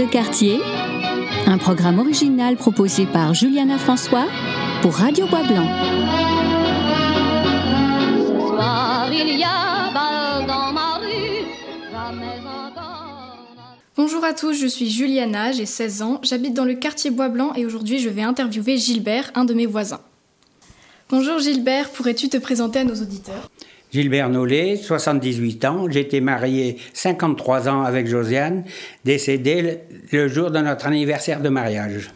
de quartier, un programme original proposé par Juliana François pour Radio Bois Blanc. Ce soir, il y a bal dans ma rue, jamais encore. Bonjour à tous, je suis Juliana, j'ai 16 ans, j'habite dans le quartier Bois Blanc et aujourd'hui je vais interviewer Gilbert, un de mes voisins. Bonjour Gilbert, pourrais-tu te présenter à nos auditeurs? Gilbert Nollet, 78 ans. J'ai été marié 53 ans avec Josiane, décédée le, le jour de notre anniversaire de mariage.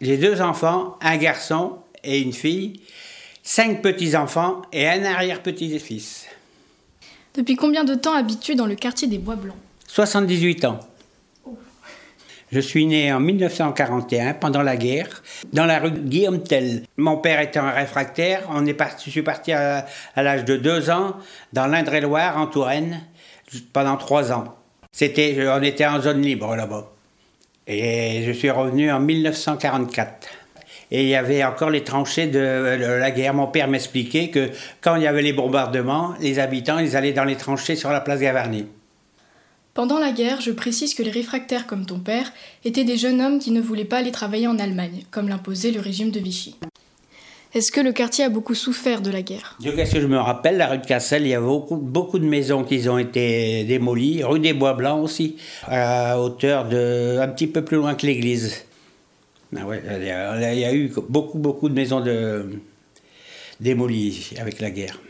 J'ai deux enfants, un garçon et une fille, cinq petits-enfants et un arrière-petit-fils. Depuis combien de temps habites-tu dans le quartier des Bois Blancs? 78 ans. Je suis né en 1941, pendant la guerre, dans la rue Guillaume Tell. Mon père était un réfractaire. On est parti, je suis parti à, l'âge de deux ans dans l'Indre-et-Loire, en Touraine, pendant trois ans. C'était, on était en zone libre là-bas. Et je suis revenu en 1944. Et il y avait encore les tranchées de, de la guerre. Mon père m'expliquait que quand il y avait les bombardements, les habitants, ils allaient dans les tranchées sur la place Gavarnie. Pendant la guerre, je précise que les réfractaires comme ton père étaient des jeunes hommes qui ne voulaient pas aller travailler en Allemagne, comme l'imposait le régime de Vichy. Est-ce que le quartier a beaucoup souffert de la guerre? De qu'est-ce que je me rappelle, la rue de Cassel, il y avait beaucoup, de maisons qui ont été démolies, rue des Bois Blancs aussi, à hauteur de un petit peu plus loin que l'église. Ah ouais, il y a- eu beaucoup, beaucoup de maisons démolies avec la guerre.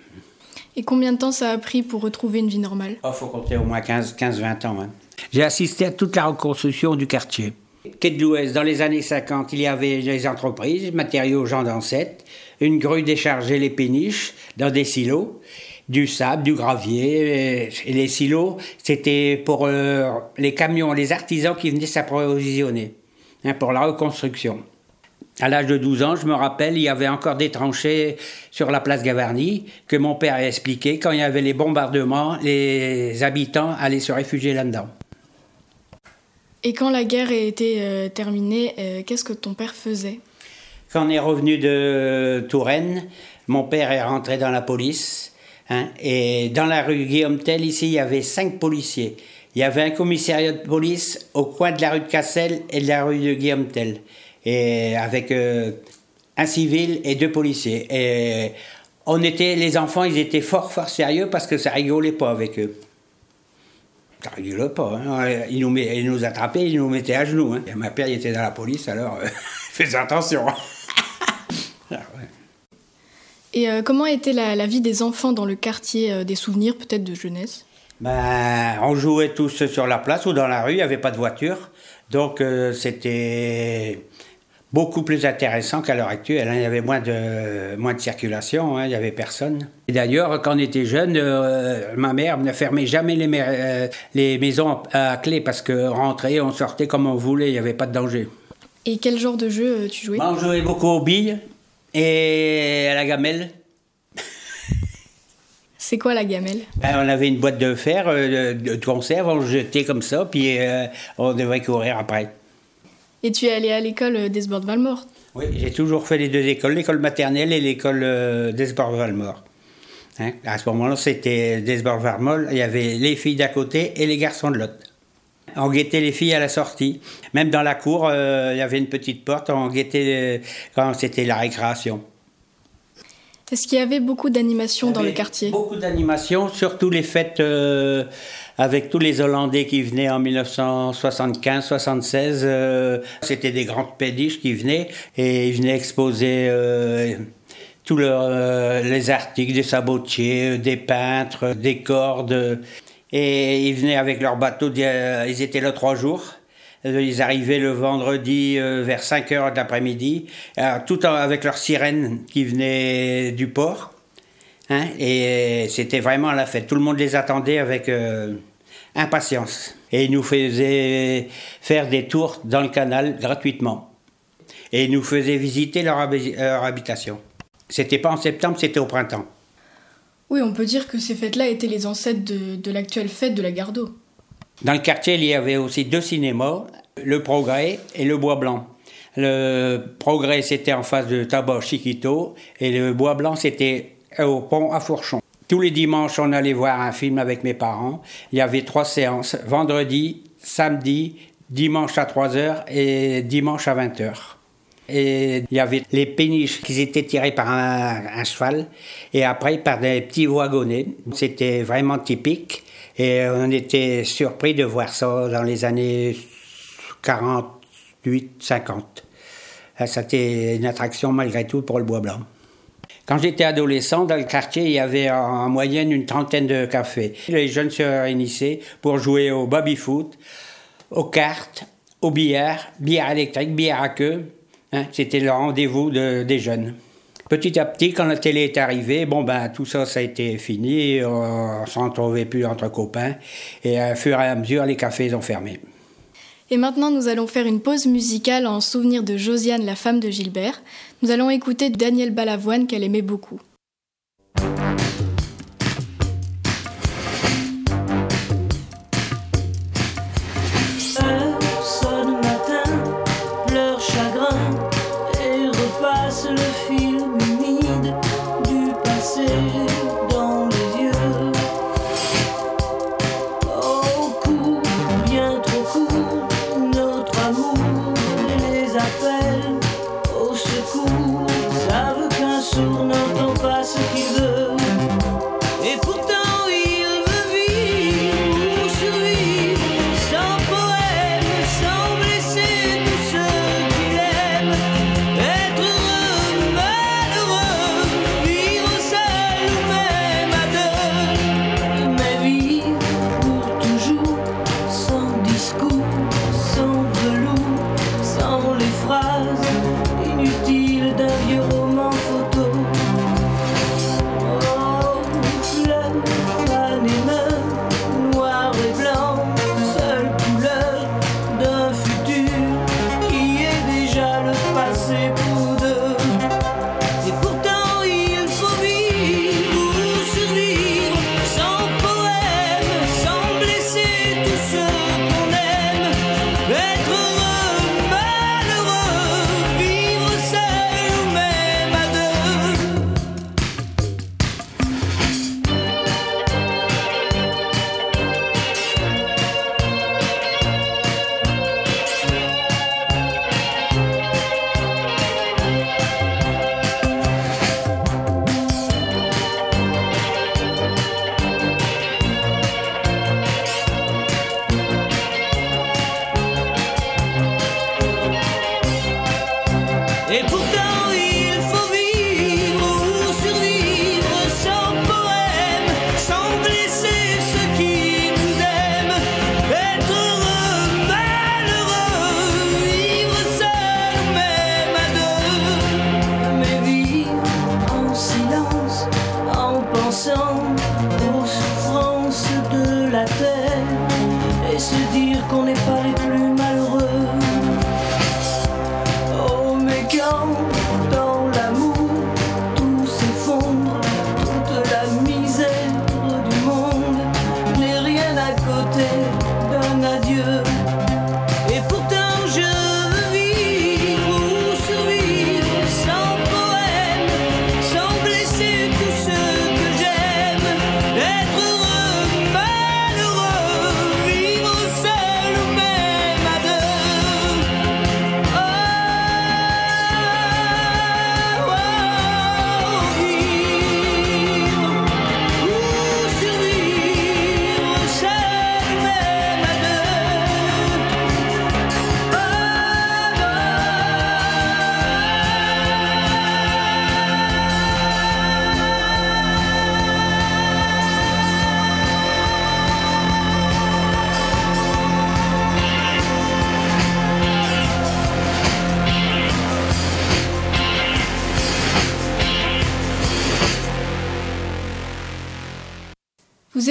Et combien de temps ça a pris pour retrouver une vie normale? Il faut compter au moins 15-20 ans. hein. J'ai assisté à toute la reconstruction du quartier. Quai de l'Ouest, dans les années 50, il y avait les entreprises, matériaux Jean d'Ancette, une grue déchargeait les péniches dans des silos, du sable, du gravier. Et et les silos, c'était pour euh, les camions, les artisans qui venaient s'approvisionner hein, pour la reconstruction. À l'âge de 12 ans, je me rappelle, il y avait encore des tranchées sur la place Gavarnie que mon père a expliqué. Quand il y avait les bombardements, les habitants allaient se réfugier là-dedans. Et quand la guerre a été euh, terminée, euh, qu'est-ce que ton père faisait? Quand on est revenu de Touraine, mon père est rentré dans la police. hein, et dans la rue Guillaume Tell, ici, il y avait cinq policiers. Il y avait un commissariat de police au coin de la rue de Cassel et de la rue de Guillaume Tell. Et avec euh, un civil et deux policiers. Et on était, les enfants, ils étaient fort, fort sérieux parce que ça rigolait pas avec eux. Ça rigolait pas. Hein. Ils, nous ils nous attrapaient, ils nous mettaient à genoux. Hein. Et mon père, il était dans la police, alors euh, fais attention. Ah, ouais. Et euh, comment était la, la vie des enfants dans le quartier euh, Des souvenirs peut-être de jeunesse? Ben, on jouait tous sur la place ou dans la rue, il n'y avait pas de voiture. Donc euh, c'était beaucoup plus intéressant qu'à l'heure actuelle. hein. Il y avait moins de, moins de circulation, hein, il n'y avait personne. Et d'ailleurs, quand on était jeune, euh, ma mère ne fermait jamais les, euh, les maisons à clé parce que rentrer, on sortait comme on voulait, il n'y avait pas de danger. Et quel genre de jeu euh, tu jouais? Ben, on jouait beaucoup aux billes et à la gamelle. C'est quoi la gamelle? Ben, on avait une boîte de fer, euh, de, de conserve, on le jetait comme ça, puis on devait courir après. Et tu es allé à l'école euh, d'Esbord-Valmort Oui, j'ai toujours fait les deux écoles, l'école maternelle et l'école euh, d'Esbord-Valmort. Hein, À ce moment-là, c'était d'Esbord-Valmort, il y avait les filles d'à côté et les garçons de l'autre. On guettait les filles à la sortie. Même dans la cour, euh, il y avait une petite porte, on guettait quand c'était la récréation. Est-ce qu'il y avait beaucoup d'animations dans le quartier? Beaucoup d'animations, surtout les fêtes euh, avec tous les Hollandais qui venaient en 1975-76. euh, C'était des grandes pédiches qui venaient et ils venaient exposer euh, tous leurs, euh, les articles des sabotiers, des peintres, des cordes. Et ils venaient avec leur bateau, ils étaient là trois jours. Ils arrivaient le vendredi vers 5 heures de l'après-midi, tout avec leurs sirènes qui venaient du port. Hein, et c'était vraiment la fête. Tout le monde les attendait avec impatience. Et ils nous faisaient faire des tours dans le canal gratuitement. Et ils nous faisaient visiter leur, leur habitation. C'était pas en septembre, c'était au printemps. Oui, on peut dire que ces fêtes-là étaient les ancêtres de, de l'actuelle fête de la Gardeau. Dans le quartier, il y avait aussi deux cinémas, le Progrès et le Bois Blanc. Le Progrès, c'était en face de Tabac Chiquito, et le Bois Blanc, c'était au pont à Fourchon. Tous les dimanches, on allait voir un film avec mes parents. Il y avait trois séances, vendredi, samedi, dimanche à 3h et dimanche à 20h. Et il y avait les péniches qui étaient tirées par un, cheval et après par des petits wagonnets. C'était vraiment typique et on était surpris de voir ça dans les années 48, 50. C'était une attraction malgré tout pour le Bois Blanc. Quand j'étais adolescent, dans le quartier, il y avait en moyenne une trentaine de cafés. Les jeunes se réunissaient pour jouer au baby-foot, aux cartes, au billard, billard électrique, billard à queue. Hein, c'était le rendez-vous des jeunes. Petit à petit, quand la télé est arrivée, bon ben tout ça, ça a été fini. On s'en trouvait plus entre copains. Et à fur et à mesure, les cafés ont fermé. Et maintenant, nous allons faire une pause musicale en souvenir de Josiane, la femme de Gilbert. Nous allons écouter Daniel Balavoine qu'elle aimait beaucoup.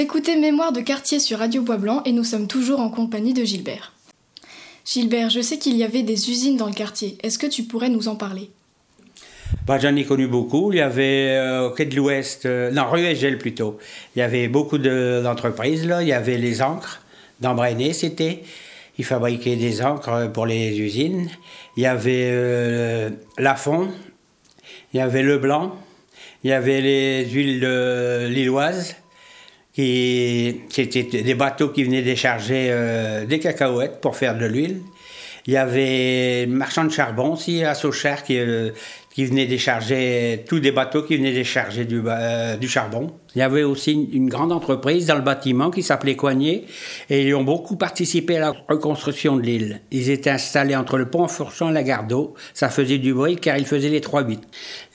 Écoutez Mémoire de quartier sur Radio Bois Blanc et nous sommes toujours en compagnie de Gilbert. Gilbert, je sais qu'il y avait des usines dans le quartier. Est-ce que tu pourrais nous en parler? Bah, J'en ai connu beaucoup. Il y avait euh, au quai de l'Ouest, euh, non, rue Egel plutôt. Il y avait beaucoup d'entreprises. là. Il y avait les encres, d'Embrainé c'était. Ils fabriquaient des encres pour les usines. Il y avait euh, Lafont, il y avait Leblanc, il y avait les huiles lilloises qui c'était des bateaux qui venaient décharger euh, des cacahuètes pour faire de l'huile. Il y avait marchand de charbon aussi à Sochar qui, euh, qui venait décharger tous des bateaux qui venaient décharger du, euh, charbon. Il y avait aussi une, une grande entreprise dans le bâtiment qui s'appelait Coignet et ils ont beaucoup participé à la reconstruction de l'île. Ils étaient installés entre le pont Fourchon et la gare d'eau. Ça faisait du bruit car ils faisaient les 3-8.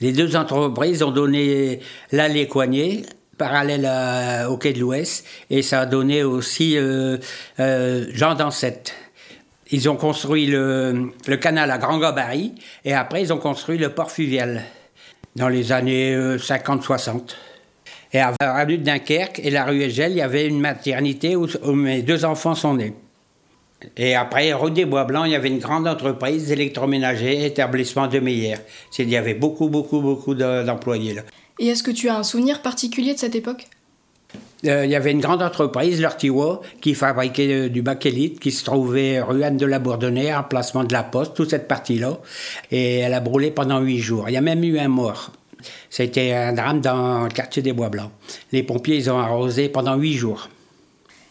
Les deux entreprises ont donné l'allée Coignet parallèle à- au quai de l'Ouest et ça a donné aussi euh, euh, Jean Dansette. Ils ont construit le, canal à grand gabarit et après ils ont construit le port fluvial dans les années euh, 50-60. Et à la rue de Dunkerque et la rue Egel, il y avait une maternité où, mes deux enfants sont nés. Et après, rue des Bois Blancs, il y avait une grande entreprise d'électroménager, établissement de. C'est- Il y avait beaucoup, beaucoup, beaucoup de- d'employés là. Et est-ce que tu as un souvenir particulier de cette époque? Euh, il y avait une grande entreprise, l'Ortiwa, qui fabriquait euh, du bakélite, qui se trouvait rue Anne de la Bourdonnais, emplacement de la Poste, toute cette partie-là. Et elle a brûlé pendant huit jours. Il y a même eu un mort. C'était un drame dans le quartier des Bois Blancs. Les pompiers, ils ont arrosé pendant huit jours.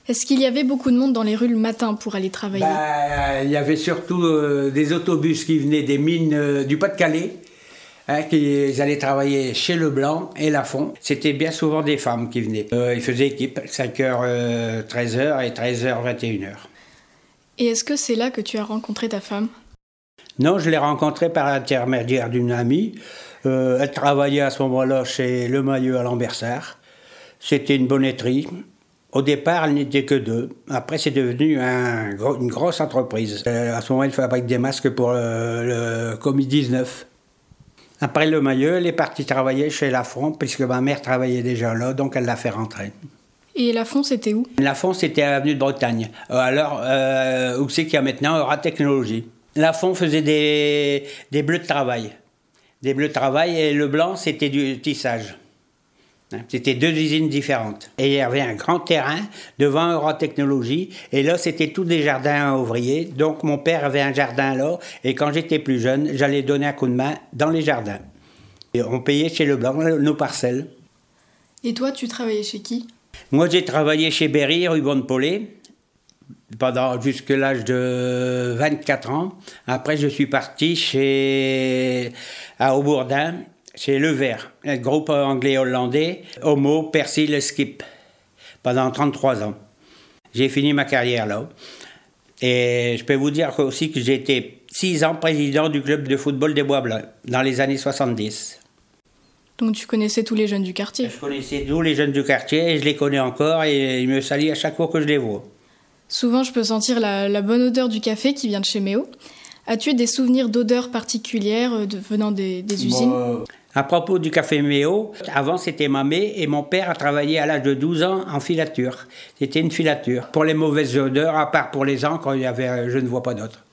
Est-ce qu'il y avait beaucoup de monde dans les rues le matin pour aller travailler? Bah, il y avait surtout euh, des autobus qui venaient des mines du Pas-de-Calais, hein, qui ils allaient travailler chez Leblanc et Lafont. C'était bien souvent des femmes qui venaient. Euh, ils faisaient équipe, 5h, 13h et 13h, 21h. Et est-ce que c'est là que tu as rencontré ta femme? Non, je l'ai rencontrée par l'intermédiaire d'une amie. Euh, elle travaillait à ce moment-là chez Le Maillot à Lambersart. C'était une bonnetterie. Au départ, elle n'était que deux. Après, c'est devenu un une grosse entreprise. Euh, à ce moment, elle fabrique des masques pour le, le Covid-19. Après Le Maillot, elle est partie travailler chez Lafont, puisque ma mère travaillait déjà là, donc elle l'a fait rentrer. Et Lafont, c'était où? Lafont, c'était à l'avenue de Bretagne. Euh, Alors, euh, où c'est qu'il y a maintenant Aura Technologie. Lafont faisait des, des bleus de travail. Des bleus de travail et le blanc, c'était du tissage. Hein, C'était deux usines différentes. Et il y avait un grand terrain devant Aura Technologie. Et là, c'était tous des jardins ouvriers. Donc, mon père avait un jardin là. Et quand j'étais plus jeune, j'allais donner un coup de main dans les jardins. Et on payait chez le blanc nos parcelles. Et toi, tu travaillais chez qui? Moi, j'ai travaillé chez Berry, rue Bonne-Paulet, pendant jusque l'âge de 24 ans. Après, je suis parti chez, à Aubourdin, chez Le Vert, un groupe anglais-hollandais, Homo, Persil, Skip, pendant 33 ans. J'ai fini ma carrière là. Et je peux vous dire aussi que j'ai été 6 ans président du club de football des Bois Blancs, dans les années 70. Donc tu connaissais tous les jeunes du quartier. Je connaissais tous les jeunes du quartier et je les connais encore et ils me saluent à chaque fois que je les vois. Souvent, je peux sentir la, la bonne odeur du café qui vient de chez Méo. As-tu des souvenirs d'odeurs particulières euh, de- venant des, des usines? À propos du café Méo, avant c'était mamé et mon père a travaillé à l'âge de 12 ans en filature. C'était une filature. Pour les mauvaises odeurs, à part pour les ans, quand il y avait, euh, je ne vois pas d'autres.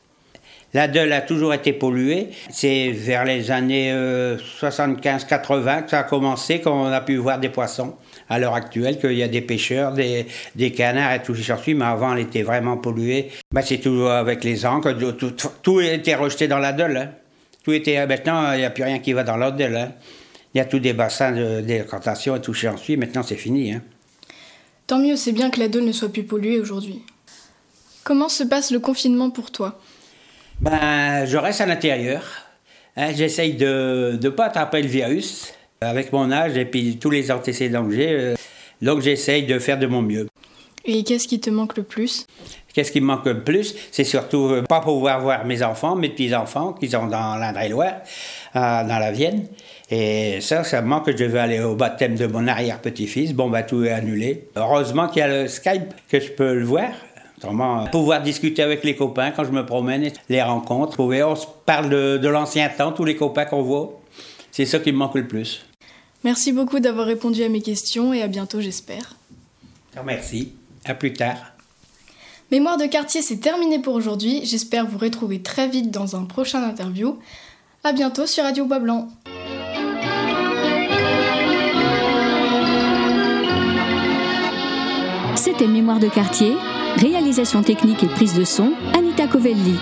La Deule a toujours été polluée. C'est vers les années euh, 75-80 que ça a commencé, quand on a pu voir des poissons. À l'heure actuelle, qu'il y a des pêcheurs, des, canards et tout ce qui mais avant, elle était vraiment polluée. Ben, c'est toujours avec les encres, tout, tout, tout était rejeté dans la Deule. hein. Tout était, maintenant, il n'y a plus rien qui va dans Deule. hein. Il y a tous des bassins de décantation et tout qui s'ensuit. Maintenant, c'est fini. hein. Tant mieux, c'est bien que la Deule ne soit plus polluée aujourd'hui. Comment se passe le confinement pour toi? Ben, je reste à l'intérieur. Hein, J'essaye de ne pas attraper le virus avec mon âge et puis tous les antécédents que j'ai. euh, donc j'essaye de faire de mon mieux. Et qu'est-ce qui te manque le plus? Qu'est-ce qui me manque le plus C'est surtout euh, pas pouvoir voir mes enfants, mes petits-enfants qui sont dans l'Indre-et-Loire, euh, dans la Vienne. Et ça, ça me manque que je vais aller au baptême de mon arrière-petit-fils. Bon, bah, tout est annulé. Heureusement qu'il y a le Skype que je peux le voir. Autrement, euh, pouvoir discuter avec les copains quand je me promène, les rencontres. On se parle de, de l'ancien temps, tous les copains qu'on voit. C'est ça qui me manque le plus. Merci beaucoup d'avoir répondu à mes questions et à bientôt, j'espère. Merci. À plus tard. Mémoire de quartier, c'est terminé pour aujourd'hui. J'espère vous retrouver très vite dans un prochain interview. À bientôt sur Radio Bois Blanc. C'était Mémoire de quartier, réalisation technique et prise de son, Anita Covelli.